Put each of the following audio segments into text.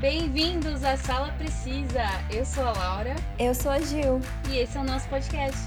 Bem-vindos à Sala Precisa. Eu sou a Laura. Eu sou a Gil. E esse é o nosso podcast.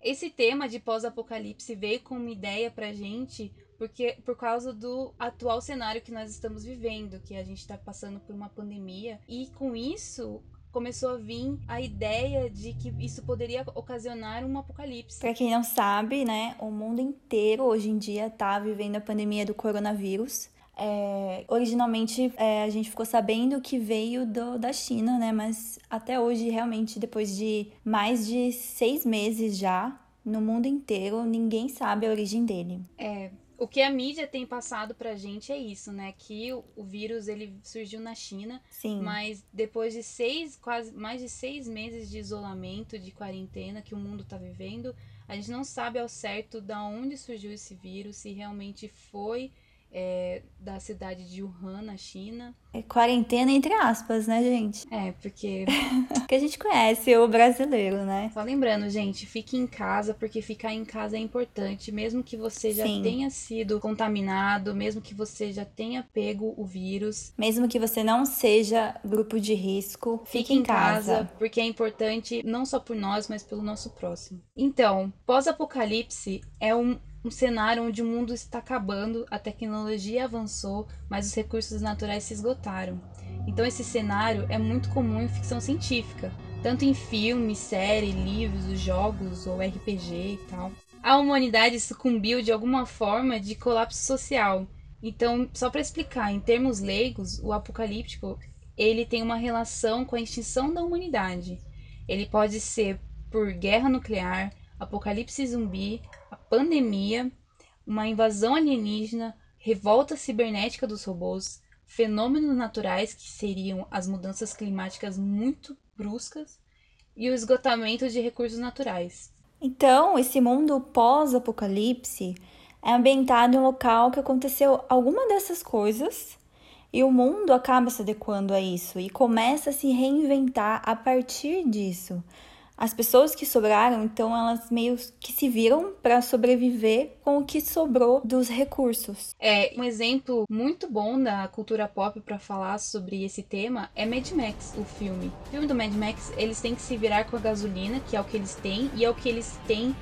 Esse tema de pós-apocalipse veio com uma ideia pra gente porque por causa do atual cenário que nós estamos vivendo, que a gente está passando por uma pandemia e com isso começou a vir a ideia de que isso poderia ocasionar um apocalipse. Para quem não sabe, né, o mundo inteiro hoje em dia está vivendo a pandemia do coronavírus. É, originalmente é, a gente ficou sabendo que veio do, da China, né? Mas até hoje, realmente, depois de mais de seis meses já, no mundo inteiro, ninguém sabe a origem dele. É, o que a mídia tem passado pra gente é isso, né? Que o, o, vírus ele surgiu na China, Sim. mas depois de seis, quase mais de seis meses de isolamento, de quarentena que o mundo tá vivendo, a gente não sabe ao certo da onde surgiu esse vírus, se realmente foi é, da cidade de Wuhan, na China. É quarentena entre aspas, né, gente? É, porque. porque a gente conhece o brasileiro, né? Só lembrando, gente, fique em casa, porque ficar em casa é importante. Mesmo que você já Sim. tenha sido contaminado, mesmo que você já tenha pego o vírus. Mesmo que você não seja grupo de risco, fique, fique em casa. casa. Porque é importante não só por nós, mas pelo nosso próximo. Então, pós-apocalipse é um, um cenário onde o mundo está acabando, a tecnologia avançou, mas os recursos naturais se esgotaram. Então esse cenário é muito comum em ficção científica, tanto em filmes, séries, livros, jogos ou RPG e tal. A humanidade sucumbiu de alguma forma de colapso social. Então, só para explicar, em termos leigos, o apocalíptico ele tem uma relação com a extinção da humanidade. Ele pode ser por guerra nuclear, apocalipse zumbi, a pandemia, uma invasão alienígena, revolta cibernética dos robôs, fenômenos naturais que seriam as mudanças climáticas muito bruscas e o esgotamento de recursos naturais. Então, esse mundo pós-apocalipse é ambientado em um local que aconteceu alguma dessas coisas e o mundo acaba se adequando a isso e começa a se reinventar a partir disso. As pessoas que sobraram, então, elas meio que se viram para sobreviver com o que sobrou dos recursos. É, um exemplo muito bom da cultura pop para falar sobre esse tema é Mad Max, o filme. O filme do Mad Max, eles têm que se virar com a gasolina, que é o que eles têm, e é o que eles têm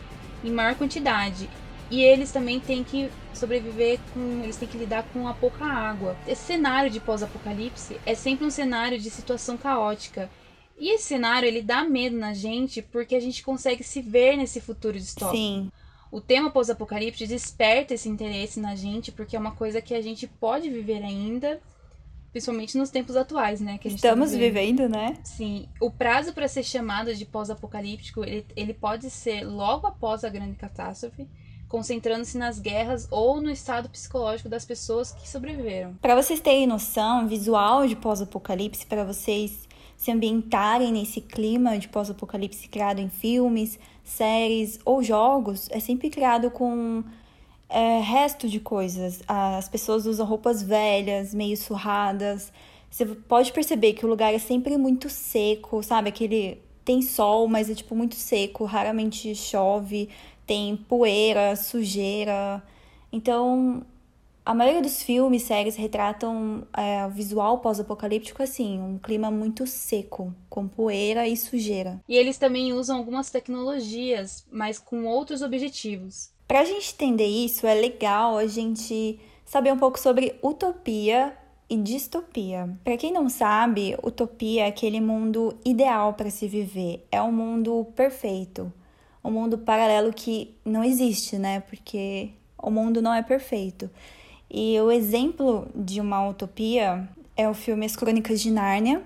em maior quantidade. E eles também têm que sobreviver com. Eles têm que lidar com a pouca água. Esse cenário de pós-apocalipse é sempre um cenário de situação caótica. E esse cenário, ele dá medo na gente porque a gente consegue se ver nesse futuro distópico. Sim. O tema pós-apocalipse desperta esse interesse na gente porque é uma coisa que a gente pode viver ainda, principalmente nos tempos atuais, né? Que tá Estamos tá vivendo. vivendo, né? Sim. O prazo para ser chamado de pós-apocalíptico, ele, ele pode ser logo após a grande catástrofe, concentrando-se nas guerras ou no estado psicológico das pessoas que sobreviveram. Para vocês terem noção visual de pós-apocalipse, para vocês se ambientarem nesse clima de pós-apocalipse criado em filmes, séries ou jogos, é sempre criado com é, resto de coisas. As pessoas usam roupas velhas, meio surradas. Você pode perceber que o lugar é sempre muito seco, sabe? Aquele tem sol, mas é tipo muito seco, raramente chove, tem poeira, sujeira. Então, a maioria dos filmes, séries retratam é, o visual pós-apocalíptico assim, um clima muito seco, com poeira e sujeira. E eles também usam algumas tecnologias, mas com outros objetivos. Para a gente entender isso, é legal a gente saber um pouco sobre utopia e distopia. Para quem não sabe, utopia é aquele mundo ideal para se viver, é um mundo perfeito, um mundo paralelo que não existe, né? Porque o mundo não é perfeito. E o exemplo de uma utopia é o filme As Crônicas de Nárnia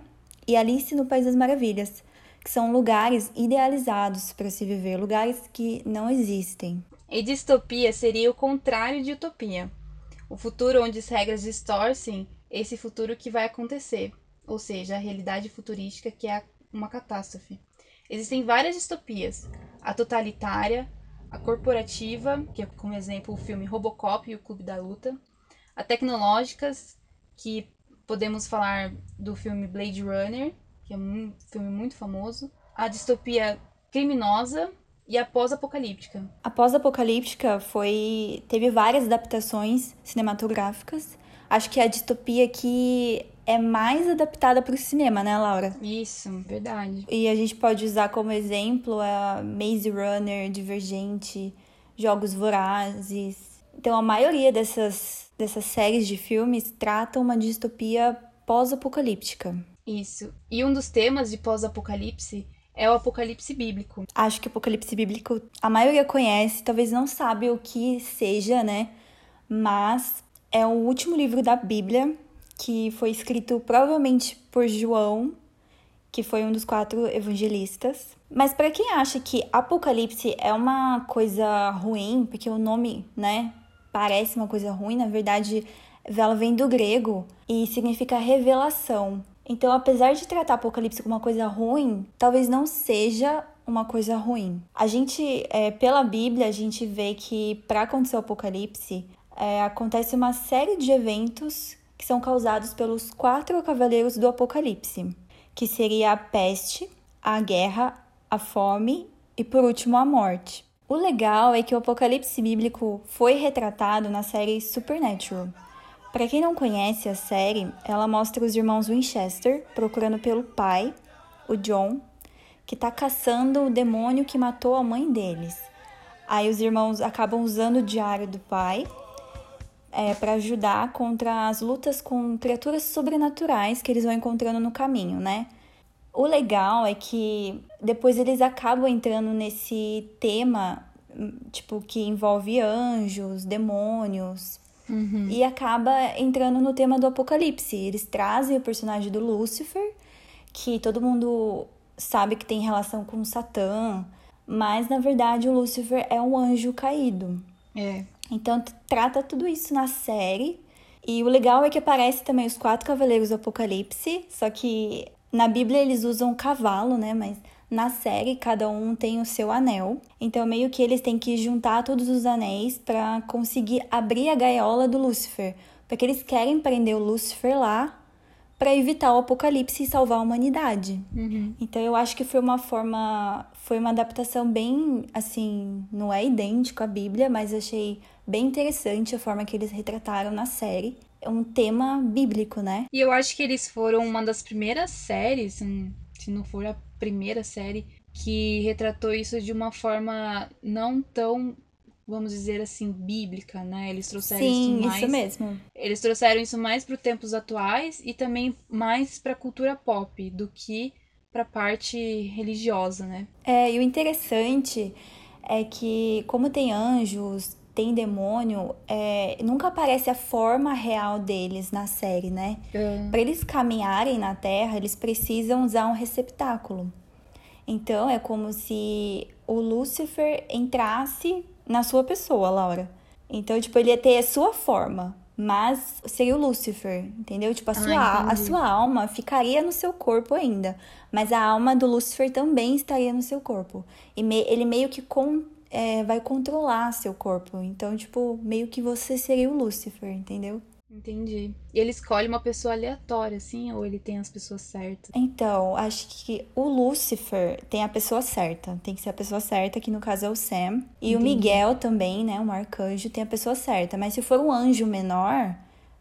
e Alice no País das Maravilhas, que são lugares idealizados para se viver, lugares que não existem. E distopia seria o contrário de utopia. O futuro onde as regras distorcem esse futuro que vai acontecer, ou seja, a realidade futurística que é uma catástrofe. Existem várias distopias: a totalitária, a corporativa, que é como exemplo o filme Robocop e o Clube da Luta, tecnológicas, que podemos falar do filme Blade Runner, que é um filme muito famoso, a distopia criminosa e a pós-apocalíptica. A pós-apocalíptica foi teve várias adaptações cinematográficas. Acho que a distopia que é mais adaptada para o cinema, né, Laura? Isso, verdade. E a gente pode usar como exemplo a Maze Runner, Divergente, Jogos Vorazes. Então, a maioria dessas, dessas séries de filmes tratam uma distopia pós-apocalíptica. Isso. E um dos temas de pós-apocalipse é o apocalipse bíblico. Acho que o apocalipse bíblico a maioria conhece, talvez não sabe o que seja, né? Mas é o último livro da Bíblia que foi escrito provavelmente por João, que foi um dos quatro evangelistas. Mas para quem acha que Apocalipse é uma coisa ruim, porque o nome, né, parece uma coisa ruim, na verdade, ela vem do grego e significa revelação. Então, apesar de tratar Apocalipse como uma coisa ruim, talvez não seja uma coisa ruim. A gente, é, pela Bíblia, a gente vê que para acontecer o Apocalipse, é, acontece uma série de eventos que são causados pelos quatro cavaleiros do Apocalipse, que seria a peste, a guerra, a fome e por último a morte. O legal é que o Apocalipse bíblico foi retratado na série Supernatural. Para quem não conhece a série, ela mostra os irmãos Winchester procurando pelo pai, o John, que está caçando o demônio que matou a mãe deles. Aí os irmãos acabam usando o diário do pai é, para ajudar contra as lutas com criaturas sobrenaturais que eles vão encontrando no caminho, né? O legal é que depois eles acabam entrando nesse tema, tipo, que envolve anjos, demônios, uhum. e acaba entrando no tema do apocalipse. Eles trazem o personagem do Lúcifer, que todo mundo sabe que tem relação com Satã, mas na verdade o Lúcifer é um anjo caído. É. Então trata tudo isso na série. E o legal é que aparece também os quatro cavaleiros do Apocalipse, só que na Bíblia eles usam cavalo, né? Mas na série cada um tem o seu anel. Então meio que eles têm que juntar todos os anéis para conseguir abrir a gaiola do Lúcifer, porque eles querem prender o Lúcifer lá para evitar o apocalipse e salvar a humanidade. Uhum. Então eu acho que foi uma forma, foi uma adaptação bem assim, não é idêntico à Bíblia, mas achei bem interessante a forma que eles retrataram na série. É um tema bíblico, né? E eu acho que eles foram uma das primeiras séries, se não for a primeira série, que retratou isso de uma forma não tão vamos dizer assim, bíblica, né? Eles trouxeram Sim, isso mais. isso mesmo. Eles trouxeram isso mais para os tempos atuais e também mais para a cultura pop do que para a parte religiosa, né? É, e o interessante é que, como tem anjos, tem demônio, é, nunca aparece a forma real deles na série, né? É. Para eles caminharem na Terra, eles precisam usar um receptáculo. Então é como se o Lúcifer entrasse na sua pessoa, Laura. Então, tipo, ele ia ter a sua forma, mas seria o Lúcifer, entendeu? Tipo, a sua, ah, a sua alma ficaria no seu corpo ainda, mas a alma do Lúcifer também estaria no seu corpo. E me, ele meio que é, vai controlar seu corpo. Então, tipo, meio que você seria o Lúcifer, entendeu? Entendi. E ele escolhe uma pessoa aleatória, assim, ou ele tem as pessoas certas? Então, acho que o Lúcifer tem a pessoa certa. Tem que ser a pessoa certa, que no caso é o Sam. E Entendi. o Miguel também, né? O arcanjo, tem a pessoa certa. Mas se for um anjo menor,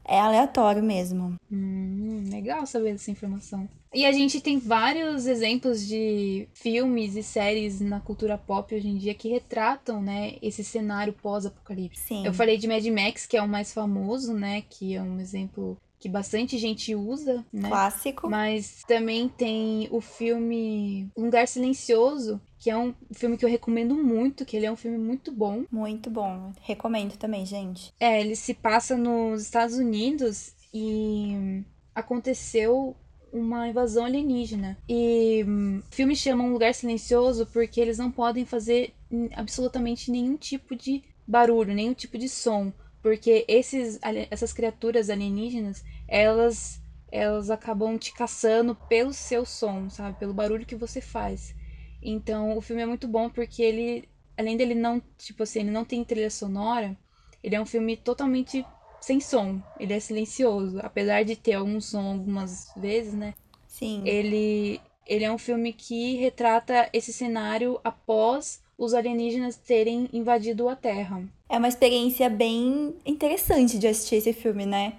é aleatório mesmo. Hum, legal saber dessa informação. E a gente tem vários exemplos de filmes e séries na cultura pop hoje em dia que retratam, né, esse cenário pós-apocalipse. Sim. Eu falei de Mad Max, que é o mais famoso, né, que é um exemplo que bastante gente usa, né? Clássico. Mas também tem o filme Lugar Silencioso, que é um filme que eu recomendo muito, que ele é um filme muito bom. Muito bom. Recomendo também, gente. É, ele se passa nos Estados Unidos e aconteceu uma invasão alienígena. E hum, o filme chama Um Lugar Silencioso porque eles não podem fazer absolutamente nenhum tipo de barulho, nenhum tipo de som. Porque esses, essas criaturas alienígenas, elas, elas acabam te caçando pelo seu som, sabe? Pelo barulho que você faz. Então o filme é muito bom porque ele, além dele não, tipo assim, ele não tem trilha sonora, ele é um filme totalmente sem som. Ele é silencioso. Apesar de ter algum som algumas vezes, né? Sim. Ele, ele é um filme que retrata esse cenário após os alienígenas terem invadido a Terra. É uma experiência bem interessante de assistir esse filme, né?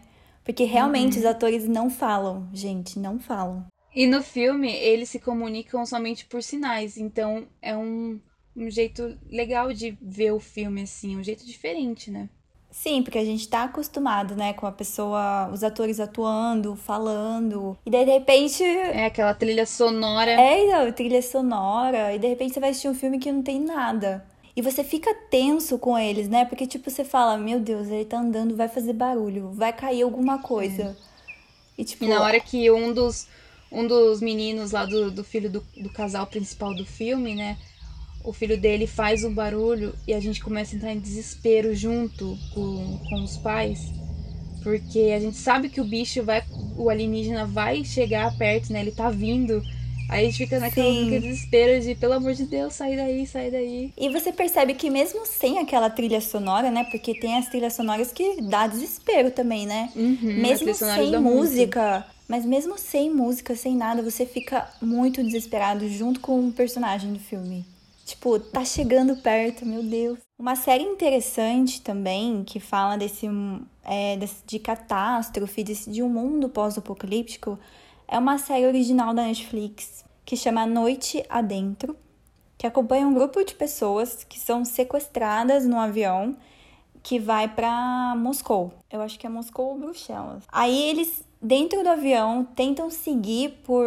Porque realmente uhum. os atores não falam, gente, não falam. E no filme eles se comunicam somente por sinais, então é um, um jeito legal de ver o filme assim, um jeito diferente, né? Sim, porque a gente tá acostumado, né, com a pessoa, os atores atuando, falando, e daí de repente. É aquela trilha sonora. É, não, trilha sonora, e de repente você vai assistir um filme que não tem nada. E você fica tenso com eles, né? Porque, tipo, você fala, meu Deus, ele tá andando, vai fazer barulho, vai cair alguma coisa. É. E, tipo. E na hora que um dos, um dos meninos lá do, do filho do, do casal principal do filme, né? o filho dele faz um barulho e a gente começa a entrar em desespero junto com, com os pais. Porque a gente sabe que o bicho vai. O alienígena vai chegar perto, né? Ele tá vindo. Aí a gente fica naquele desespero de, pelo amor de Deus, sai daí, sai daí. E você percebe que mesmo sem aquela trilha sonora, né? Porque tem as trilhas sonoras que dá desespero também, né? Uhum, mesmo sem música. Mas mesmo sem música, sem nada, você fica muito desesperado junto com o personagem do filme. Tipo, tá chegando perto, meu Deus. Uma série interessante também, que fala desse, é, desse de catástrofe, desse, de um mundo pós-apocalíptico, é uma série original da Netflix, que chama Noite Adentro, que acompanha um grupo de pessoas que são sequestradas no avião que vai para Moscou. Eu acho que é Moscou ou Bruxelas. Aí eles, dentro do avião, tentam seguir por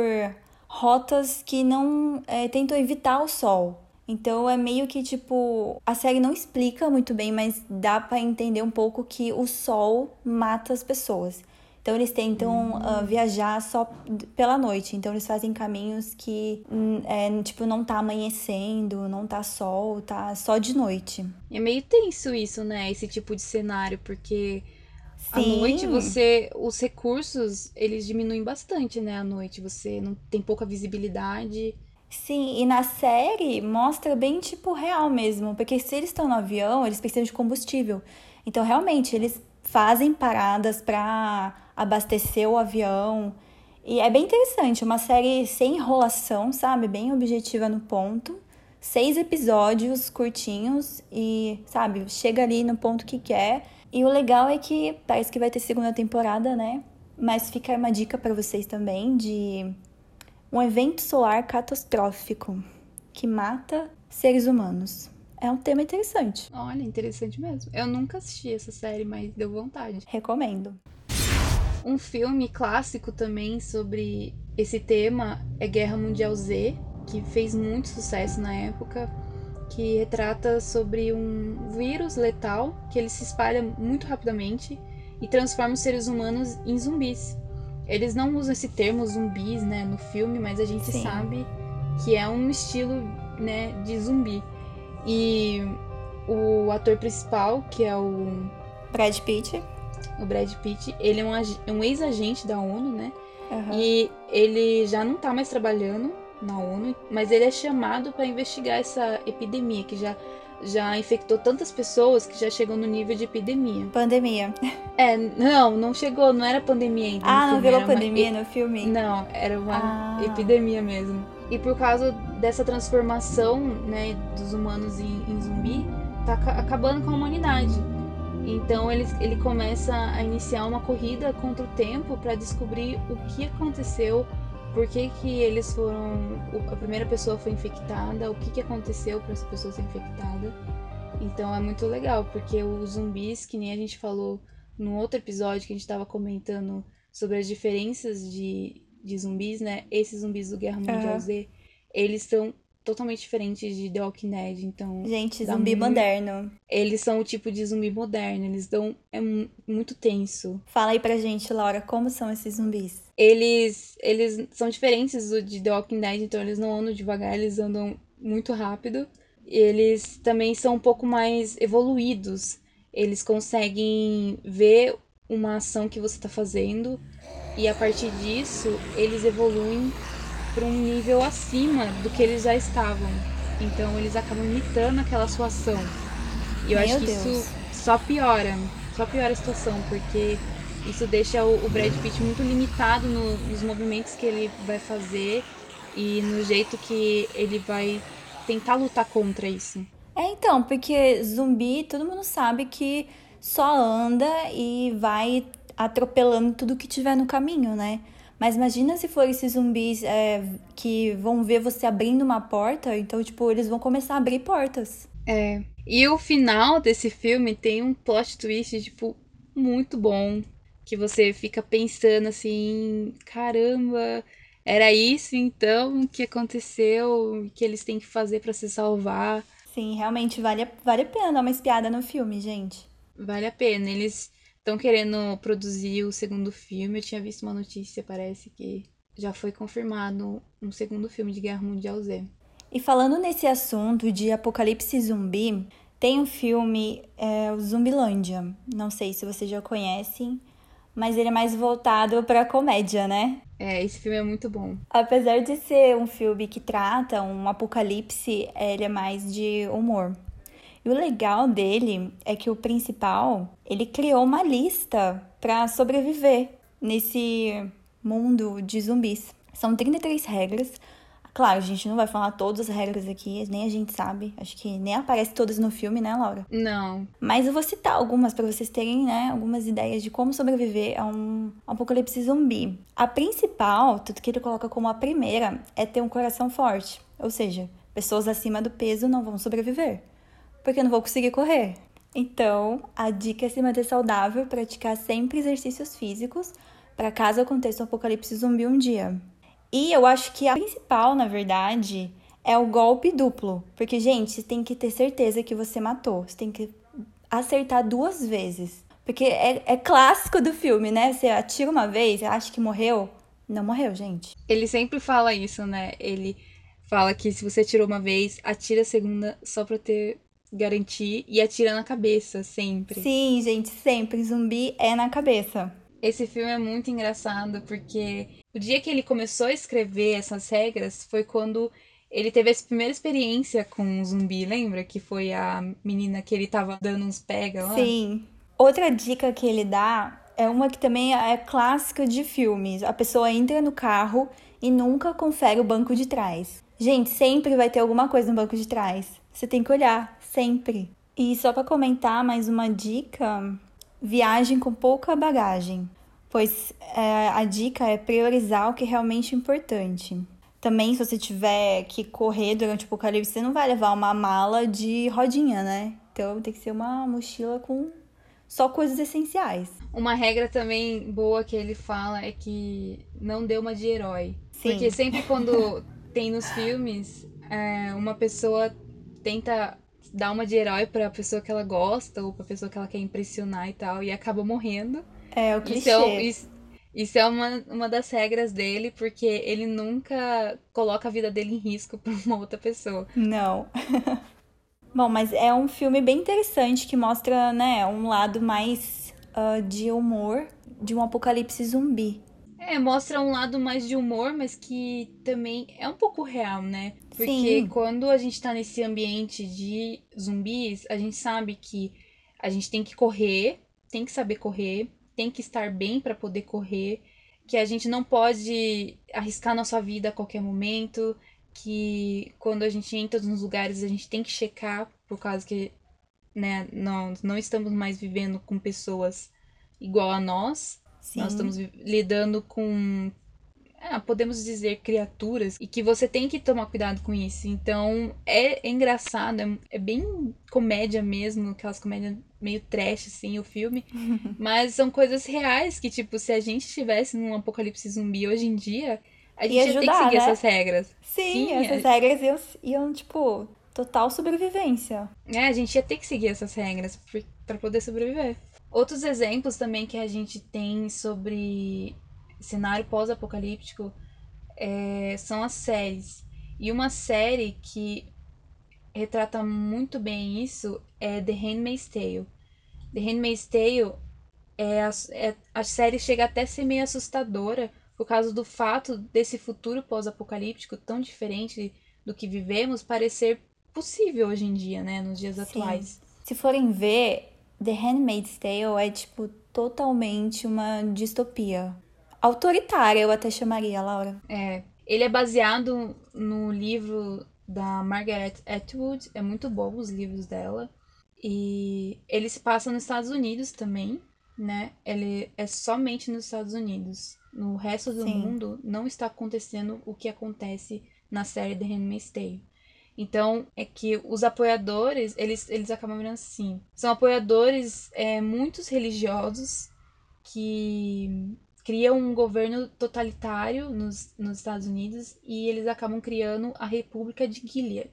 rotas que não é, tentam evitar o sol. Então é meio que tipo, a série não explica muito bem, mas dá para entender um pouco que o sol mata as pessoas. Então eles tentam uh, viajar só pela noite. Então eles fazem caminhos que hum, é, tipo não tá amanhecendo, não tá sol, tá só de noite. É meio tenso isso, né? Esse tipo de cenário, porque. À noite você os recursos eles diminuem bastante, né? À noite você não tem pouca visibilidade. Sim, e na série mostra bem tipo real mesmo, porque se eles estão no avião, eles precisam de combustível. Então, realmente, eles fazem paradas para abastecer o avião. E é bem interessante, uma série sem enrolação, sabe? Bem objetiva no ponto. Seis episódios curtinhos e, sabe, chega ali no ponto que quer. E o legal é que parece que vai ter segunda temporada, né? Mas fica uma dica para vocês também de um evento solar catastrófico que mata seres humanos. É um tema interessante. Olha, interessante mesmo. Eu nunca assisti essa série, mas deu vontade. Recomendo. Um filme clássico também sobre esse tema é Guerra Mundial Z, que fez muito sucesso na época, que retrata sobre um vírus letal que ele se espalha muito rapidamente e transforma os seres humanos em zumbis. Eles não usam esse termo zumbis, né, no filme, mas a gente Sim. sabe que é um estilo, né, de zumbi. E o ator principal, que é o Brad Pitt, o Brad Pitt, ele é um, um ex-agente da ONU, né? Uhum. E ele já não tá mais trabalhando na ONU, mas ele é chamado para investigar essa epidemia que já já infectou tantas pessoas que já chegou no nível de epidemia. Pandemia. É, não, não chegou, não era pandemia ainda. Ah, não virou pandemia uma... no filme? Não, era uma ah. epidemia mesmo. E por causa dessa transformação, né, dos humanos em, em zumbi, tá acabando com a humanidade. Então ele, ele começa a iniciar uma corrida contra o tempo para descobrir o que aconteceu por que, que eles foram. A primeira pessoa foi infectada, o que, que aconteceu para essa pessoa ser infectada. Então é muito legal, porque os zumbis, que nem a gente falou no outro episódio que a gente estava comentando sobre as diferenças de, de zumbis, né? Esses zumbis do Guerra Mundial uhum. Z, eles são totalmente diferentes de The Walking Dead, então... Gente, zumbi muito... moderno. Eles são o tipo de zumbi moderno, eles dão... é muito tenso. Fala aí pra gente, Laura, como são esses zumbis? Eles, eles são diferentes do de The Walking Dead, então eles não andam devagar, eles andam muito rápido. Eles também são um pouco mais evoluídos. Eles conseguem ver uma ação que você está fazendo e a partir disso eles evoluem para um nível acima do que eles já estavam. Então eles acabam imitando aquela sua ação. E eu Meu acho que Deus. isso só piora, só piora a situação, porque isso deixa o, Brad Pitt muito limitado no, nos movimentos que ele vai fazer e no jeito que ele vai tentar lutar contra isso. É, então, porque zumbi, todo mundo sabe que só anda e vai atropelando tudo que tiver no caminho, né? Mas imagina se for esses zumbis é, que vão ver você abrindo uma porta, então, tipo, eles vão começar a abrir portas. É. E o final desse filme tem um plot twist, tipo, muito bom. Que você fica pensando assim, caramba, era isso então que aconteceu, que eles têm que fazer para se salvar. Sim, realmente vale, vale a pena dar uma espiada no filme, gente. Vale a pena. Eles estão querendo produzir o segundo filme. Eu tinha visto uma notícia, parece que já foi confirmado um segundo filme de Guerra Mundial Z. E falando nesse assunto de apocalipse zumbi, tem um filme, é, o Zumbilândia. Não sei se vocês já conhecem, mas ele é mais voltado para comédia, né? É, esse filme é muito bom. Apesar de ser um filme que trata um apocalipse, ele é mais de humor. E o legal dele é que o principal, ele criou uma lista para sobreviver nesse mundo de zumbis. São 33 regras Claro, a gente não vai falar todas as regras aqui, nem a gente sabe. Acho que nem aparece todas no filme, né, Laura? Não. Mas eu vou citar algumas para vocês terem, né, algumas ideias de como sobreviver a um apocalipse zumbi. A principal, tudo que ele coloca como a primeira, é ter um coração forte. Ou seja, pessoas acima do peso não vão sobreviver, porque não vão conseguir correr. Então, a dica é se manter saudável, praticar sempre exercícios físicos para caso aconteça um apocalipse zumbi um dia. E eu acho que a principal, na verdade, é o golpe duplo. Porque, gente, você tem que ter certeza que você matou. Você tem que acertar duas vezes. Porque é, é clássico do filme, né? Você atira uma vez, acha que morreu. Não morreu, gente. Ele sempre fala isso, né? Ele fala que se você atirou uma vez, atira a segunda só pra ter garantir e atira na cabeça, sempre. Sim, gente, sempre. Zumbi é na cabeça. Esse filme é muito engraçado porque o dia que ele começou a escrever essas regras foi quando ele teve essa primeira experiência com um zumbi, lembra? Que foi a menina que ele tava dando uns pega lá? Sim. Outra dica que ele dá é uma que também é clássica de filmes. A pessoa entra no carro e nunca confere o banco de trás. Gente, sempre vai ter alguma coisa no banco de trás. Você tem que olhar, sempre. E só para comentar mais uma dica, Viagem com pouca bagagem, pois é, a dica é priorizar o que é realmente importante. Também, se você tiver que correr durante o apocalipse, você não vai levar uma mala de rodinha, né? Então tem que ser uma mochila com só coisas essenciais. Uma regra também boa que ele fala é que não dê uma de herói. Sim. Porque sempre quando tem nos filmes, é, uma pessoa tenta dar uma de herói pra pessoa que ela gosta ou pra pessoa que ela quer impressionar e tal, e acaba morrendo. É, o clichê. Isso é, isso, isso é uma, uma das regras dele, porque ele nunca coloca a vida dele em risco pra uma outra pessoa. Não. Bom, mas é um filme bem interessante que mostra, né, um lado mais uh, de humor de um apocalipse zumbi. É, mostra um lado mais de humor, mas que também é um pouco real, né? Porque Sim. quando a gente tá nesse ambiente de zumbis, a gente sabe que a gente tem que correr, tem que saber correr, tem que estar bem para poder correr, que a gente não pode arriscar nossa vida a qualquer momento, que quando a gente entra nos lugares a gente tem que checar, por causa que né, nós não estamos mais vivendo com pessoas igual a nós. Sim. Nós estamos lidando com, é, podemos dizer, criaturas e que você tem que tomar cuidado com isso. Então é, engraçado, é, é, bem comédia mesmo, aquelas comédias meio trash, assim, o filme. Mas são coisas reais que, tipo, se a gente estivesse num apocalipse zumbi hoje em dia, a gente ia, ajudar, que seguir né? essas regras. Sim, Sim essas é... regras iam, iam, tipo, total sobrevivência. É, a gente ia ter que seguir essas regras para poder sobreviver. Outros exemplos também que a gente tem sobre cenário pós-apocalíptico é, são as séries. E uma série que retrata muito bem isso é The Handmaid's Tale. The Handmaid's Tale é a, é, a série chega até a ser meio assustadora por causa do fato desse futuro pós-apocalíptico tão diferente do que vivemos parecer possível hoje em dia, né, nos dias Sim. atuais. Se forem ver, The Handmaid's Tale é, tipo, totalmente uma distopia. Autoritária, eu até chamaria, Laura. É. Ele é baseado no livro da Margaret Atwood. É muito bom os livros dela. E ele se passa nos Estados Unidos também, né? Ele é somente nos Estados Unidos. No resto do Sim. mundo não está acontecendo o que acontece na série The Handmaid's Tale. Então, é que os apoiadores, eles, eles acabam virando assim. São apoiadores é, muitos religiosos que criam um governo totalitário nos, nos Estados Unidos e eles acabam criando a República de Gilead.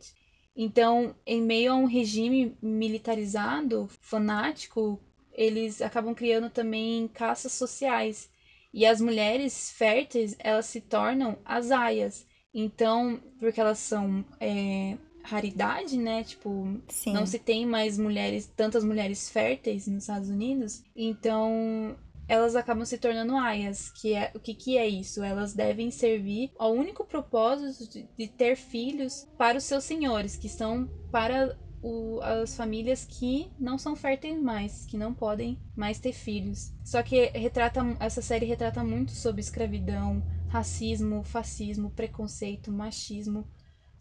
Então, em meio a um regime militarizado, fanático, eles acabam criando também caças sociais. E as mulheres férteis, elas se tornam as aias. Então, porque elas são é, raridade, né? Tipo, Sim. não se tem mais mulheres, tantas mulheres férteis nos Estados Unidos. Então, elas acabam se tornando aias, que é o que, que é isso? Elas devem servir ao único propósito de, de ter filhos para os seus senhores, que são para o, as famílias que não são férteis mais, que não podem mais ter filhos. Só que retrata essa série retrata muito sobre escravidão, racismo, fascismo, preconceito, machismo,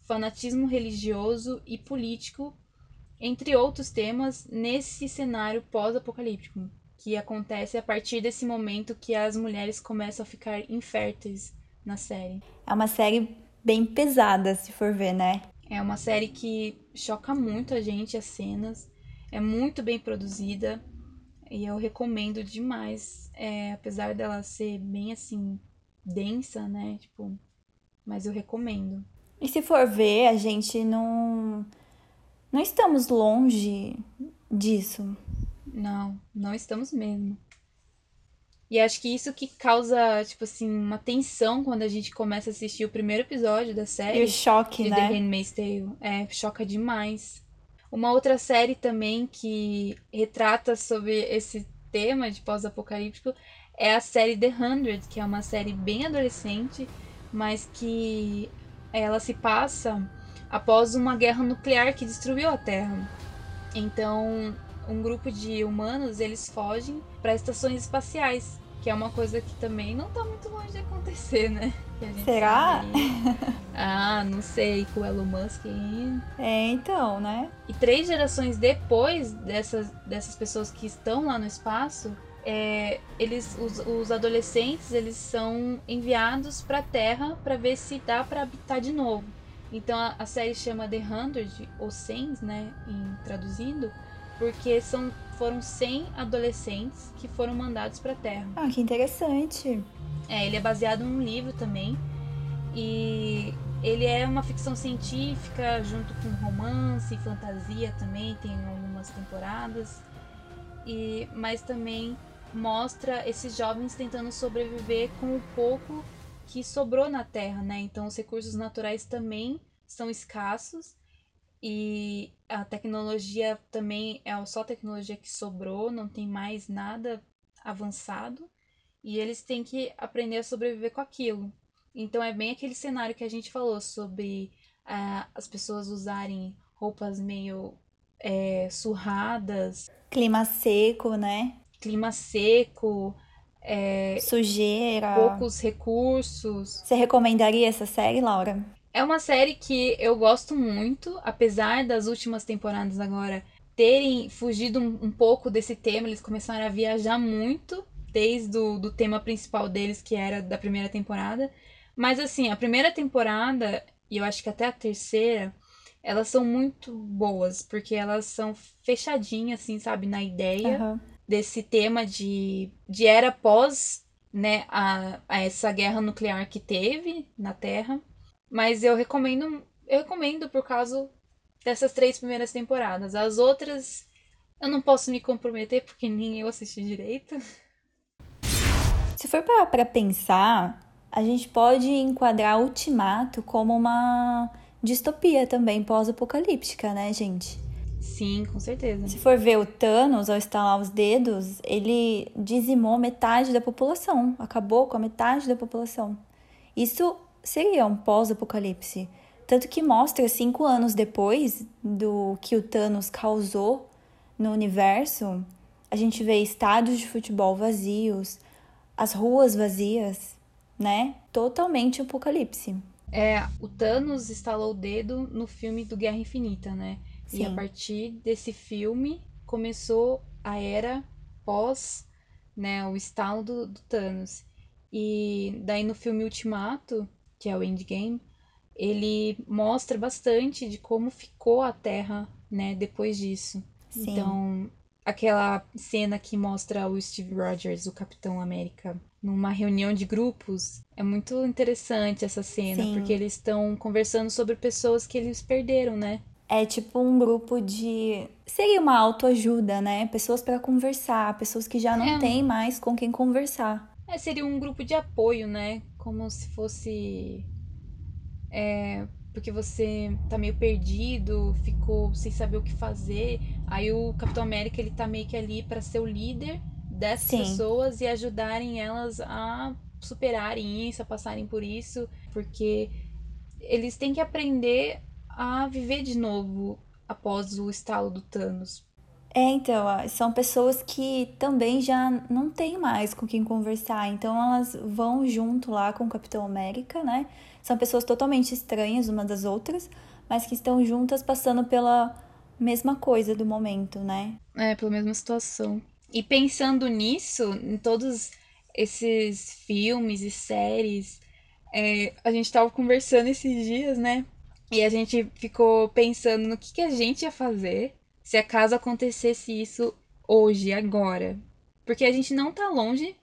fanatismo religioso e político, entre outros temas, nesse cenário pós-apocalíptico, que acontece a partir desse momento que as mulheres começam a ficar inférteis na série. É uma série bem pesada, se for ver, né? É uma série que choca muito a gente, as cenas. É muito bem produzida. E eu recomendo demais. É, apesar dela ser bem assim, densa, né? Tipo, mas eu recomendo. E se for ver, a gente não. Não estamos longe disso. Não, não estamos mesmo. E acho que isso que causa, tipo assim, uma tensão quando a gente começa a assistir o primeiro episódio da série. E o choque, de né? The Handmaid's Tale. É, choca demais. Uma outra série também que retrata sobre esse tema de pós-apocalíptico é a série The Hundred, que é uma série bem adolescente, mas que ela se passa após uma guerra nuclear que destruiu a Terra. Então, um grupo de humanos eles fogem para estações espaciais, que é uma coisa que também não tá muito longe de acontecer, né? Será? Ah, não sei, com o Elon Musk. É, então, né? E três gerações depois dessas, dessas pessoas que estão lá no espaço, é, eles, os, os, adolescentes, eles são enviados para a Terra para ver se dá para habitar de novo. Então a, a, série chama The Hundred, ou 100, né, em, traduzindo, porque são, foram 100 adolescentes que foram mandados para a Terra. Ah, que interessante. É, ele é baseado num livro também. E ele é uma ficção científica junto com romance e fantasia também, tem algumas temporadas. E, mas também mostra esses jovens tentando sobreviver com o pouco que sobrou na Terra, né? Então os recursos naturais também são escassos e a tecnologia também é só tecnologia que sobrou, não tem mais nada avançado e eles têm que aprender a sobreviver com aquilo. Então é bem aquele cenário que a gente falou sobre uh, as pessoas usarem roupas meio é, surradas. Clima seco, né? Clima seco, é, sujeira, poucos recursos. Você recomendaria essa série, Laura? É uma série que eu gosto muito, apesar das últimas temporadas agora terem fugido um, um pouco desse tema, eles começaram a viajar muito desde o do tema principal deles, que era da primeira temporada. Mas assim, a primeira temporada, e eu acho que até a terceira, elas são muito boas, porque elas são fechadinhas, assim, sabe, na ideia. Uhum desse tema de, de era pós né, a, a essa guerra nuclear que teve na Terra. Mas eu recomendo, eu recomendo por causa dessas três primeiras temporadas. As outras eu não posso me comprometer porque nem eu assisti direito. Se for para pensar, a gente pode enquadrar Ultimato como uma distopia também pós-apocalíptica, né, gente? Sim, com certeza. Se for ver o Thanos, ao estalar os dedos, ele dizimou metade da população, acabou com a metade da população. Isso seria um pós-apocalipse. Tanto que mostra cinco anos depois do que o Thanos causou no universo, a gente vê estádios de futebol vazios, as ruas vazias, né? Totalmente apocalipse. é, o Thanos estalou o dedo no filme do Guerra Infinita, né? Sim. E a partir desse filme começou a era pós, né, o estalo do, do Thanos. E daí no filme Ultimato, que é o Endgame, ele mostra bastante de como ficou a Terra, né, depois disso. Sim. Então, aquela cena que mostra o Steve Rogers, o Capitão América, numa reunião de grupos, é muito interessante essa cena, Sim. porque eles estão conversando sobre pessoas que eles perderam, né? É tipo um grupo de. Seria uma autoajuda, né? Pessoas para conversar, pessoas que já não é. têm mais com quem conversar. É, seria um grupo de apoio, né? Como se fosse. É, porque você tá meio perdido, ficou sem saber o que fazer. Aí o Capitão América ele tá meio que ali para ser o líder dessas Sim. pessoas e ajudarem elas a superarem isso, a passarem por isso, porque eles têm que aprender a viver de novo após o estalo do Thanos. É, então, são pessoas que também já não tem mais com quem conversar, então elas vão junto lá com o Capitão América, né? São pessoas totalmente estranhas uma das outras, mas que estão juntas passando pela mesma coisa do momento, né? É, pela mesma situação. E pensando nisso, em todos esses filmes e séries, é, a gente tava conversando esses dias, né? E a gente ficou pensando no que, que a gente ia fazer se acaso acontecesse isso hoje, agora. Porque a gente não tá longe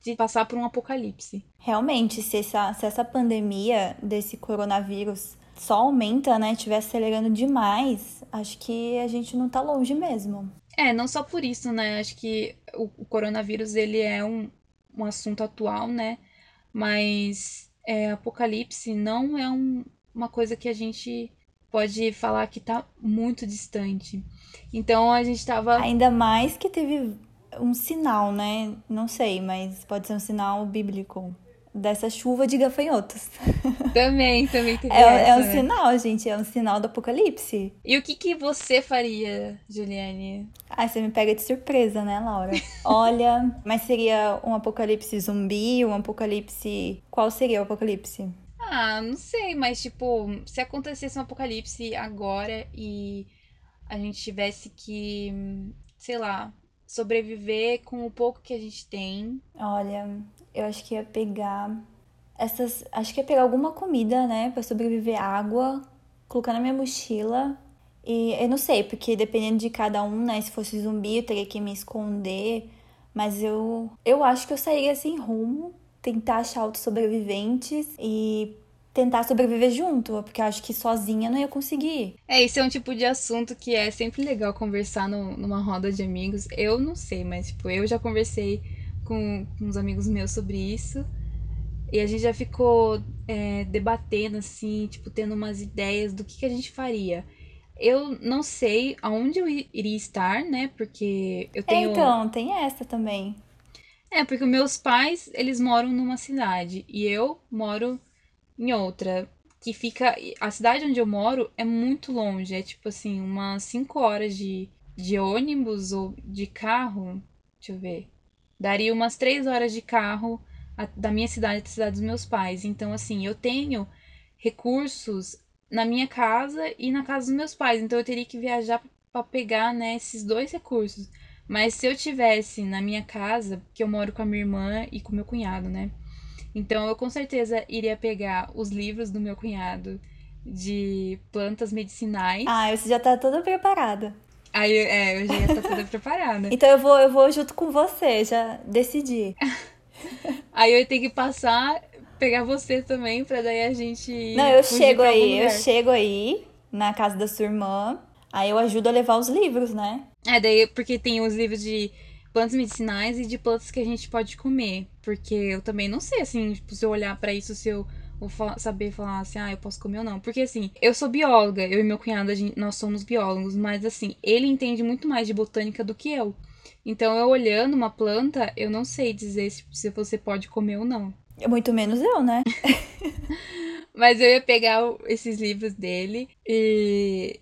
de passar por um apocalipse. Realmente, se essa, se essa pandemia desse coronavírus só aumenta, né, estiver acelerando demais, acho que a gente não tá longe mesmo. É, não só por isso, né? Acho que o, o coronavírus ele é um, um assunto atual, né? Mas é, apocalipse não é um, uma coisa que a gente pode falar que tá muito distante. Então a gente tava. Ainda mais que teve um sinal, né? Não sei, mas pode ser um sinal bíblico dessa chuva de gafanhotos. Também, também teve é, essa, é um né? sinal, gente, é um sinal do apocalipse. E o que, que você faria, Juliane? Ah, você me pega de surpresa, né, Laura? Olha, mas seria um apocalipse zumbi, um apocalipse... Qual seria o apocalipse? Ah, não sei, mas tipo, se acontecesse um apocalipse agora e a gente tivesse que, sei lá, sobreviver com o pouco que a gente tem. Olha, eu acho que ia pegar essas, acho que ia pegar alguma comida, né, para sobreviver, água, colocar na minha mochila. E eu não sei, porque dependendo de cada um, né, se fosse zumbi, eu teria que me esconder, mas eu eu acho que eu sairia sem rumo, tentar achar outros sobreviventes e tentar sobreviver junto, porque acho que sozinha não ia conseguir. É, esse é um tipo de assunto que é sempre legal conversar no, numa roda de amigos. Eu não sei, mas tipo, eu já conversei com, com uns amigos meus sobre isso. E a gente já ficou é, debatendo, assim, tipo, tendo umas ideias do que, que a gente faria. Eu não sei aonde eu iria estar, né? Porque eu tenho. É, então, tem essa também. É, porque meus pais, eles moram numa cidade e eu moro em outra que fica. A cidade onde eu moro é muito longe, é tipo assim, umas 5 horas de, de ônibus ou de carro. Deixa eu ver. Daria umas 3 horas de carro a, da minha cidade da cidade dos meus pais. Então, assim, eu tenho recursos na minha casa e na casa dos meus pais. Então, eu teria que viajar para pegar né, esses dois recursos. Mas se eu tivesse na minha casa, que eu moro com a minha irmã e com meu cunhado, né? Então eu com certeza iria pegar os livros do meu cunhado de plantas medicinais. Ah, você já tá toda preparada. Aí, é, eu já ia estar tá toda preparada. então eu vou, eu vou junto com você, já decidi. aí eu ia ter que passar, pegar você também, pra daí a gente. Não, eu chego aí, eu chego aí na casa da sua irmã. Aí eu ajudo a levar os livros, né? É, daí, porque tem os livros de plantas medicinais e de plantas que a gente pode comer. Porque eu também não sei, assim, tipo, se eu olhar para isso, se eu vou falar, saber falar assim, ah, eu posso comer ou não. Porque assim, eu sou bióloga, eu e meu cunhado, gente, nós somos biólogos, mas assim, ele entende muito mais de botânica do que eu. Então, eu olhando uma planta, eu não sei dizer se, se você pode comer ou não. Muito menos eu, né? mas eu ia pegar esses livros dele e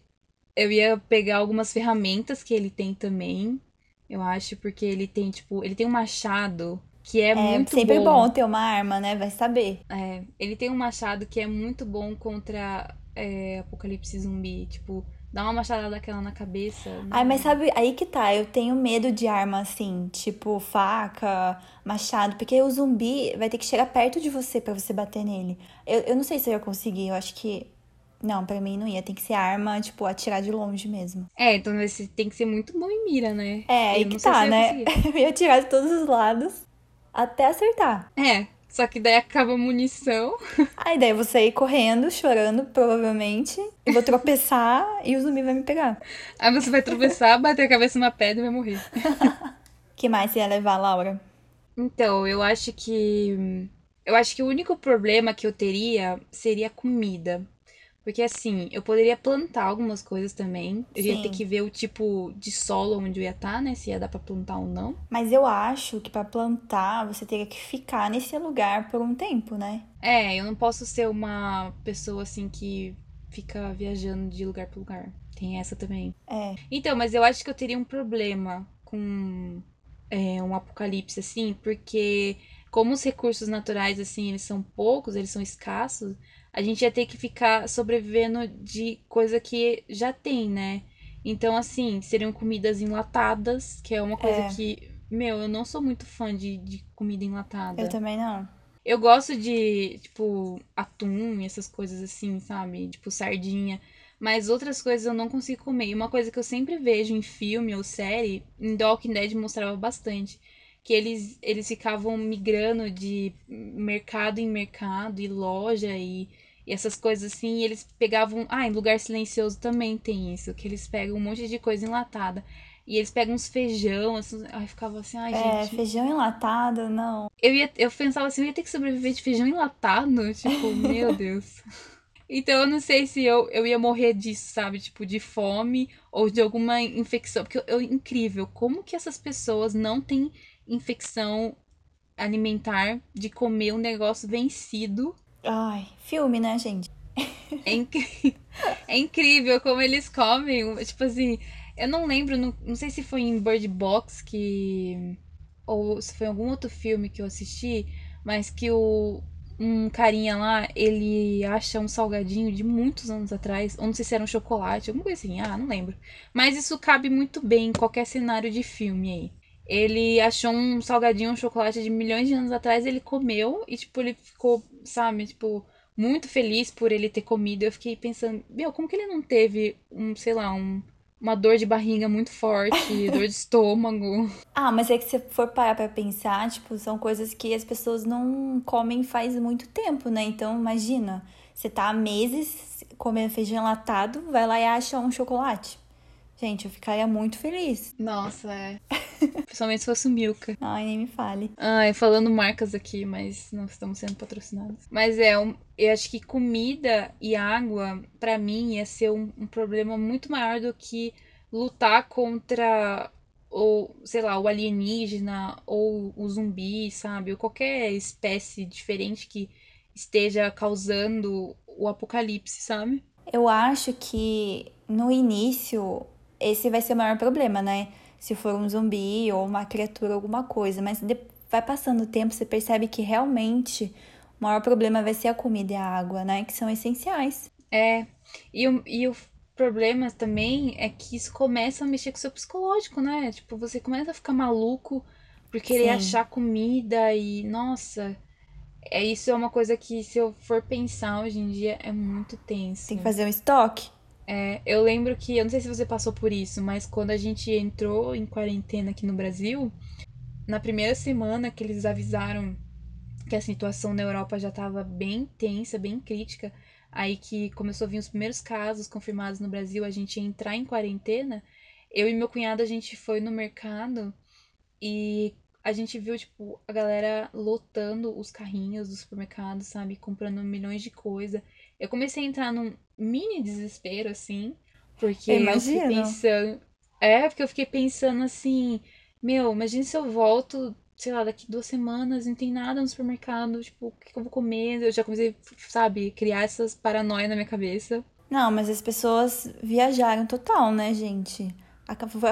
eu ia pegar algumas ferramentas que ele tem também. Eu acho porque ele tem, tipo, ele tem um machado que é, é muito sempre bom. bom ter uma arma, né? Vai saber. É, ele tem um machado que é muito bom contra é, apocalipse zumbi. Tipo, dá uma machadada daquela na cabeça. Né? Ai, mas sabe, aí que tá. Eu tenho medo de arma assim, tipo faca, machado, porque o zumbi vai ter que chegar perto de você para você bater nele. Eu, eu não sei se eu ia conseguir. Eu acho que não, pra mim não ia. Tem que ser arma, tipo, atirar de longe mesmo. É, então você tem que ser muito bom em mira, né? É, aí que tá, né? Eu ia atirar de todos os lados até acertar. É, só que daí acaba a munição. Aí daí eu vou sair correndo, chorando, provavelmente. E vou tropeçar e o zumbi vai me pegar. Aí você vai tropeçar, bater a cabeça numa pedra e vai morrer. que mais você ia levar, Laura? Então, eu acho que. Eu acho que o único problema que eu teria seria comida. Porque assim, eu poderia plantar algumas coisas também. Eu Sim. ia ter que ver o tipo de solo onde eu ia estar, tá, né? Se ia dar pra plantar ou não. Mas eu acho que para plantar você teria que ficar nesse lugar por um tempo, né? É, eu não posso ser uma pessoa assim que fica viajando de lugar para lugar. Tem essa também. É. Então, mas eu acho que eu teria um problema com é, um apocalipse assim, porque como os recursos naturais assim, eles são poucos, eles são escassos, a gente ia ter que ficar sobrevivendo de coisa que já tem, né? Então, assim, seriam comidas enlatadas, que é uma coisa é. que, meu, eu não sou muito fã de, de comida enlatada. Eu também não. Eu gosto de, tipo, atum e essas coisas assim, sabe? Tipo, sardinha. Mas outras coisas eu não consigo comer. E uma coisa que eu sempre vejo em filme ou série, em The Walking Dead mostrava bastante. Que eles, eles ficavam migrando de mercado em mercado e loja e e essas coisas assim, eles pegavam. Ah, em Lugar Silencioso também tem isso, que eles pegam um monte de coisa enlatada. E eles pegam uns feijão, assim, aí ficava assim, ai, é, gente. feijão enlatado, não. Eu, ia, eu pensava assim, eu ia ter que sobreviver de feijão enlatado? Tipo, meu Deus. Então eu não sei se eu, eu ia morrer disso, sabe? Tipo, de fome ou de alguma infecção. Porque é incrível, como que essas pessoas não têm infecção alimentar de comer um negócio vencido Ai, filme, né, gente? É, inc... é incrível como eles comem. Tipo assim, eu não lembro, não, não sei se foi em Bird Box que. Ou se foi em algum outro filme que eu assisti, mas que o, um carinha lá, ele acha um salgadinho de muitos anos atrás, ou não sei se era um chocolate, alguma coisa assim, ah, não lembro. Mas isso cabe muito bem em qualquer cenário de filme aí. Ele achou um salgadinho, um chocolate de milhões de anos atrás, ele comeu e, tipo, ele ficou, sabe, tipo, muito feliz por ele ter comido. Eu fiquei pensando, meu, como que ele não teve um, sei lá, um, uma dor de barriga muito forte, dor de estômago. Ah, mas é que se for parar pra pensar, tipo, são coisas que as pessoas não comem faz muito tempo, né? Então, imagina, você tá há meses comendo feijão latado, vai lá e acha um chocolate. Gente, eu ficaria muito feliz. Nossa, é. Principalmente se fosse o Milka. Ai, nem me fale. Ai, falando marcas aqui, mas não estamos sendo patrocinados. Mas é, um, eu acho que comida e água, para mim, ia ser um, um problema muito maior do que lutar contra ou, sei lá, o alienígena ou o zumbi, sabe? Ou qualquer espécie diferente que esteja causando o apocalipse, sabe? Eu acho que no início esse vai ser o maior problema, né? Se for um zumbi ou uma criatura, alguma coisa. Mas vai passando o tempo, você percebe que realmente o maior problema vai ser a comida e a água, né? Que são essenciais. É. E o, e o problema também é que isso começa a mexer com o seu psicológico, né? Tipo, você começa a ficar maluco por querer Sim. achar comida e, nossa. É, isso é uma coisa que, se eu for pensar hoje em dia, é muito tenso. Tem que fazer um estoque? É, eu lembro que, eu não sei se você passou por isso, mas quando a gente entrou em quarentena aqui no Brasil, na primeira semana que eles avisaram que a situação na Europa já estava bem tensa, bem crítica, aí que começou a vir os primeiros casos confirmados no Brasil, a gente ia entrar em quarentena, eu e meu cunhado a gente foi no mercado e a gente viu, tipo, a galera lotando os carrinhos do supermercado, sabe? Comprando milhões de coisa. Eu comecei a entrar num mini desespero, assim, porque eu, eu fiquei pensando. É, porque eu fiquei pensando assim, meu, imagina se eu volto, sei lá, daqui duas semanas, não tem nada no supermercado, tipo, o que eu vou comer? Eu já comecei, sabe, criar essas paranoias na minha cabeça. Não, mas as pessoas viajaram total, né, gente?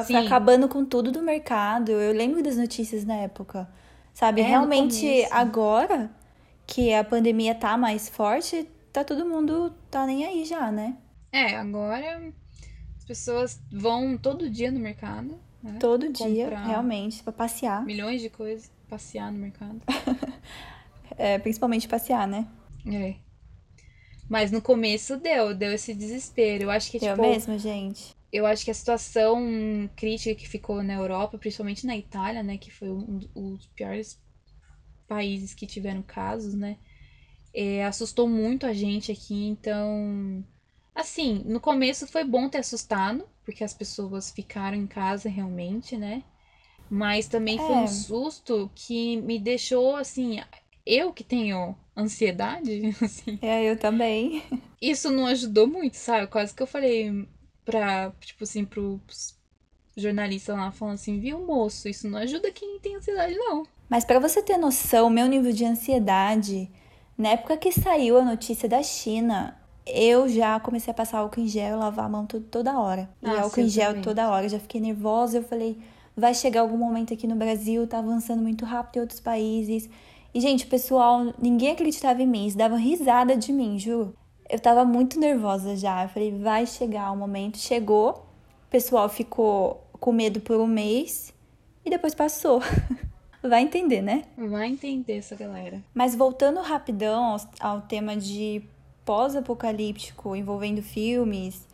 Foi acabando com tudo do mercado. Eu lembro das notícias na época. Sabe, É, realmente agora que a pandemia tá mais forte, tá todo mundo tá nem aí já, né? É, agora as pessoas vão todo dia no mercado, né? Todo dia, realmente, pra passear. Milhões de coisas, passear no mercado. É, principalmente passear, né? É. Mas no começo deu, deu esse desespero. Eu acho que, Eu tipo, mesma, gente. eu acho que a situação crítica que ficou na Europa, principalmente na Itália, né, que foi um dos piores países que tiveram casos, né, é, assustou muito a gente aqui. Então, assim, no começo foi bom ter assustado, porque as pessoas ficaram em casa realmente, né? Mas também foi É. um susto que me deixou assim, eu que tenho ansiedade, assim, É, eu também. isso não ajudou muito, sabe? Quase que eu falei pra, tipo assim, pros jornalistas lá, falando assim, viu, moço, isso não ajuda quem tem ansiedade, não. Mas pra você ter noção, meu nível de ansiedade, na época que saiu a notícia da China, eu já comecei a passar álcool em gel e lavar a mão to- toda hora. E Ah, álcool em gel também. toda hora. Eu já fiquei nervosa, eu falei, vai chegar algum momento aqui no Brasil, tá avançando muito rápido em outros países. E, gente, o pessoal, ninguém acreditava em mim, eles davam risada de mim, juro. Eu tava muito nervosa já. Eu falei, vai chegar o momento. Chegou, o pessoal ficou com medo por um mês e depois passou. Vai entender, né? Vai entender essa galera. Mas voltando rapidão ao, ao tema de pós-apocalíptico envolvendo filmes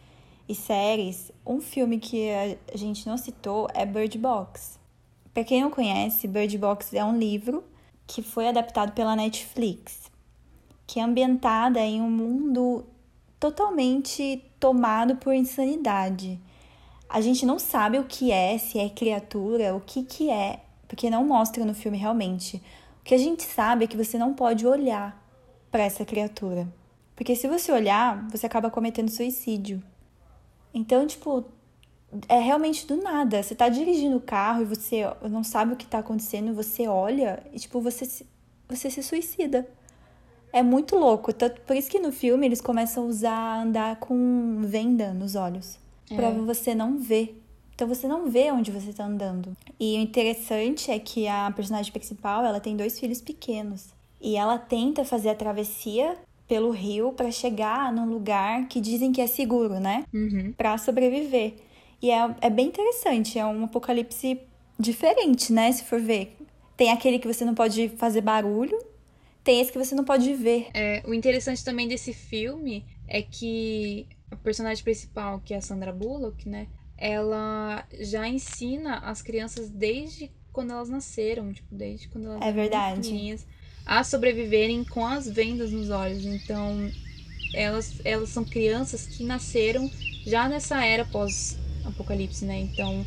e séries, um filme que a gente não citou é Bird Box. Pra quem não conhece, Bird Box é um livro que foi adaptado pela Netflix, que é ambientada em um mundo totalmente tomado por insanidade. A gente não sabe o que é, se é criatura, o que que é, porque não mostra no filme realmente. O que a gente sabe é que você não pode olhar para essa criatura. Porque se você olhar, você acaba cometendo suicídio. Então, tipo, é realmente do nada. Você tá dirigindo o carro e você não sabe o que tá acontecendo, você olha e, tipo, você se, você se suicida. É muito louco. Tanto, por isso que no filme eles começam a usar, andar com venda nos olhos. Pra É. você não ver. Então você não vê onde você tá andando. E o interessante é que a personagem principal, ela tem dois filhos pequenos. E ela tenta fazer a travessia pelo rio pra chegar num lugar que dizem que é seguro, né? Uhum. Pra sobreviver. E é, é bem interessante, é um apocalipse diferente, né? Se for ver. Tem aquele que você não pode fazer barulho, tem esse que você não pode ver. É, o interessante também desse filme é que a personagem principal, que é a Sandra Bullock, né? Ela já ensina as crianças desde quando elas nasceram, tipo, desde quando elas É verdade. a sobreviverem com as vendas nos olhos. Então, elas, elas são crianças que nasceram já nessa era pós-apocalipse, né? Então,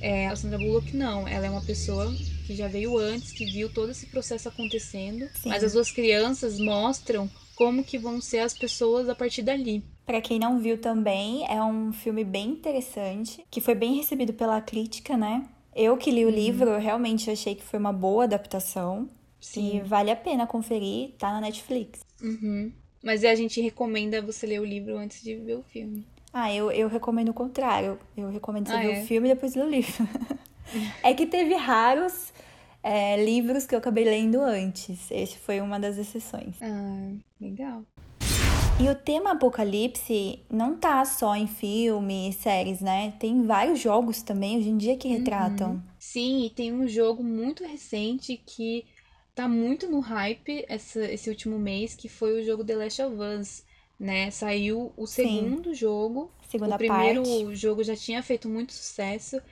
é, a Sandra Bullock não, ela é uma pessoa que já veio antes, que viu todo esse processo acontecendo, Sim. mas as duas crianças mostram como que vão ser as pessoas a partir dali. Pra quem não viu também, é um filme bem interessante, que foi bem recebido pela crítica, né? Eu que li o livro, eu realmente achei que foi uma boa adaptação. E vale a pena conferir, tá na Netflix. Uhum. Mas a gente recomenda você ler o livro antes de ver o filme. Ah, eu, eu recomendo o contrário. Eu recomendo você Ah, ver é? o filme e depois ler o livro. é que teve raros é, livros que eu acabei lendo antes. Esse foi uma das exceções. Ah, legal. E o tema apocalipse não tá só em filme e séries, né? Tem vários jogos também hoje em dia que retratam. Sim, e tem um jogo muito recente que tá muito no hype essa, esse último mês, que foi o jogo The Last of Us, né? Saiu o segundo jogo. Segunda o primeiro parte. jogo já tinha feito muito sucesso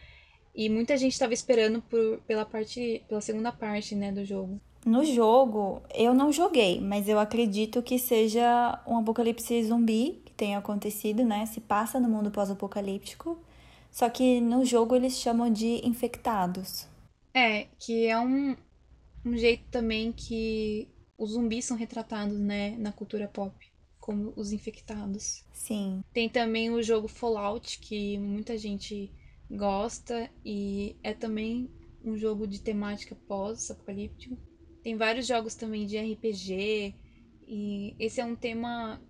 e muita gente estava esperando por, pela parte, pela segunda parte, né, do jogo. No jogo, eu não joguei, mas eu acredito que seja um apocalipse zumbi que tenha acontecido, né? Se passa no mundo pós-apocalíptico. Só que no jogo eles chamam de infectados. É, que é um, um jeito também que os zumbis são retratados, né, na cultura pop, como os infectados. Sim. Tem também o jogo Fallout, que muita gente gosta e é também um jogo de temática pós-apocalíptico. Tem vários jogos também de RPG e esse é um tema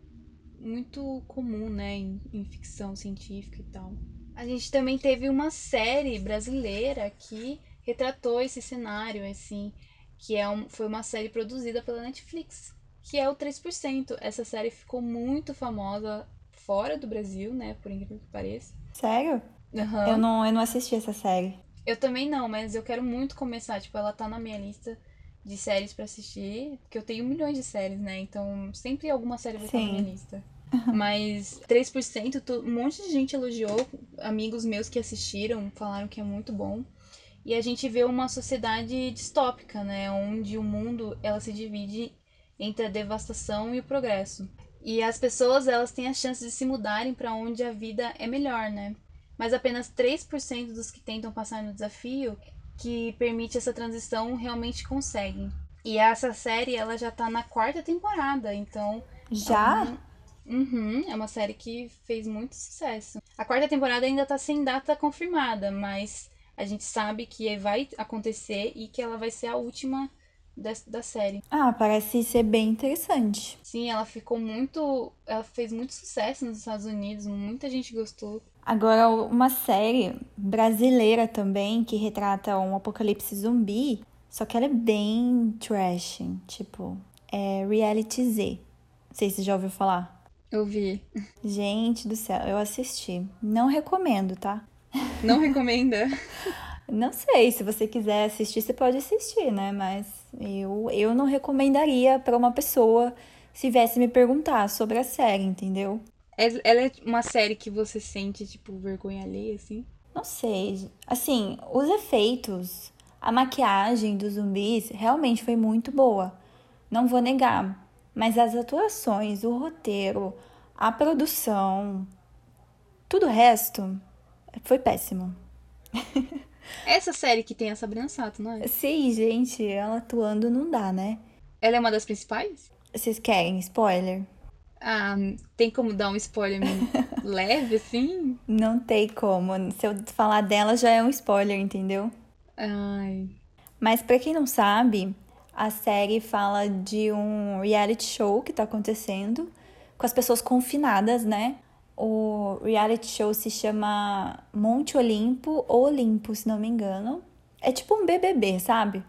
muito comum, né, em, em ficção científica e tal. A gente também teve uma série brasileira que retratou esse cenário, assim, que é um, foi uma série produzida pela Netflix, que é o 3%. Essa série ficou muito famosa fora do Brasil, né? Por incrível que pareça. Sério? Uhum. Eu, não, eu não assisti essa série. Eu também não, mas eu quero muito começar. Tipo, ela tá na minha lista de séries para assistir, porque eu tenho milhões de séries, né? Então sempre alguma série vai Sim. estar na minha lista. Mas 3%, um monte de gente elogiou, amigos meus que assistiram falaram que é muito bom. E a gente vê uma sociedade distópica, né? Onde o mundo ela se divide entre a devastação e o progresso. E as pessoas elas têm a chance de se mudarem para onde a vida é melhor, né? Mas apenas 3% dos que tentam passar no desafio que permite essa transição realmente conseguem. E essa série ela já tá na quarta temporada, então já é uma, uhum, é uma série que fez muito sucesso. A quarta temporada ainda tá sem data confirmada, mas a gente sabe que vai acontecer e que ela vai ser a última da, da série. Ah, parece ser bem interessante. Sim, ela ficou muito. Ela fez muito sucesso nos Estados Unidos, muita gente gostou. Agora, uma série brasileira também que retrata um apocalipse zumbi, só que ela é bem trash, tipo, é Reality Z. Não sei se você já ouviu falar. Eu vi. Gente do céu, eu assisti. Não recomendo, tá? Não recomenda? não sei, se você quiser assistir, você pode assistir, né? Mas eu, eu não recomendaria para uma pessoa se viesse me perguntar sobre a série, entendeu? Ela é uma série que você sente, tipo, vergonha alheia, assim? Não sei. Assim, os efeitos, a maquiagem dos zumbis realmente foi muito boa. Não vou negar. Mas as atuações, o roteiro, a produção, tudo o resto foi péssimo. Essa série que tem a Sabrina Sato, não é? Sim, gente, ela atuando não dá, né? Ela é uma das principais? Vocês querem spoiler? Ah, tem como dar um spoiler leve, assim? Não tem como. Se eu falar dela já é um spoiler, entendeu? Ai. Mas para quem não sabe, a série fala de um reality show que tá acontecendo com as pessoas confinadas, né? O reality show se chama Monte Olimpo ou Olimpo, se não me engano. É tipo um BBB, sabe?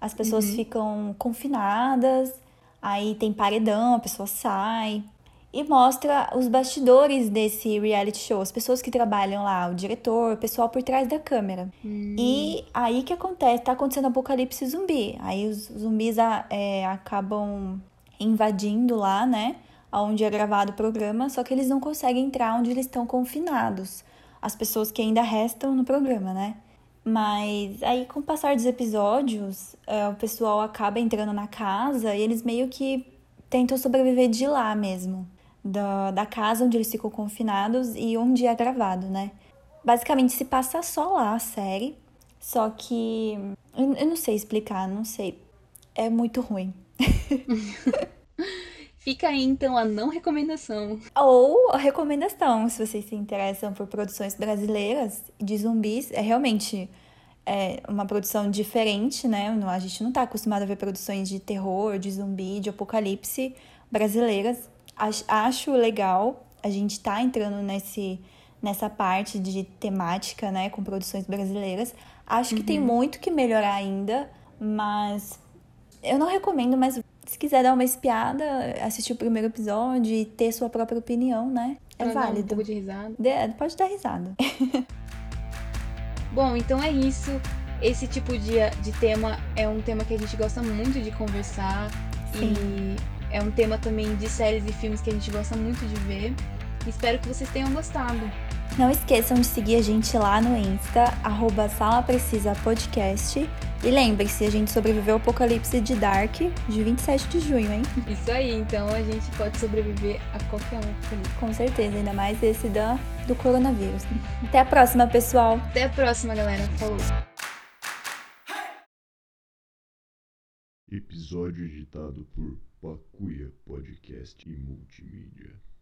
As pessoas uhum. ficam confinadas, aí tem paredão, a pessoa sai. E mostra os bastidores desse reality show, as pessoas que trabalham lá, o diretor, o pessoal por trás da câmera. Uhum. E aí que acontece, tá acontecendo apocalipse zumbi. Aí os zumbis é, acabam invadindo lá, né? Onde é gravado o programa, só que eles não conseguem entrar onde eles estão confinados. As pessoas que ainda restam no programa, né? Mas aí, com o passar dos episódios, é, o pessoal acaba entrando na casa e eles meio que tentam sobreviver de lá mesmo. Da, da casa onde eles ficam confinados e onde é gravado, né? Basicamente se passa só lá a série. Só que. Eu, eu não sei explicar, não sei. É muito ruim. Fica aí então a não recomendação. Ou a recomendação, se vocês se interessam por produções brasileiras de zumbis, é realmente é uma produção diferente, né? A gente não tá acostumado a ver produções de terror, de zumbi, de apocalipse brasileiras. Acho legal a gente tá entrando nesse, nessa parte de temática, né, com produções brasileiras. Acho que uhum. tem muito que melhorar ainda, mas eu não recomendo, mas se quiser dar uma espiada, assistir o primeiro episódio e ter sua própria opinião, né? É pra válido. Dar um pouco de risada. De, pode dar risada. Bom, então é isso. Esse tipo de, de tema é um tema que a gente gosta muito de conversar. Sim. E é um tema também de séries e filmes que a gente gosta muito de ver. Espero que vocês tenham gostado. Não esqueçam de seguir a gente lá no Insta, arroba Sala Precisa Podcast. E lembre-se, a gente sobreviveu ao apocalipse de Dark de 27 de junho, hein? Isso aí, então a gente pode sobreviver a qualquer um Com certeza, ainda mais esse da, do coronavírus. Até a próxima, pessoal. Até a próxima, galera. Falou. Episódio editado por Pacuia Podcast e Multimídia.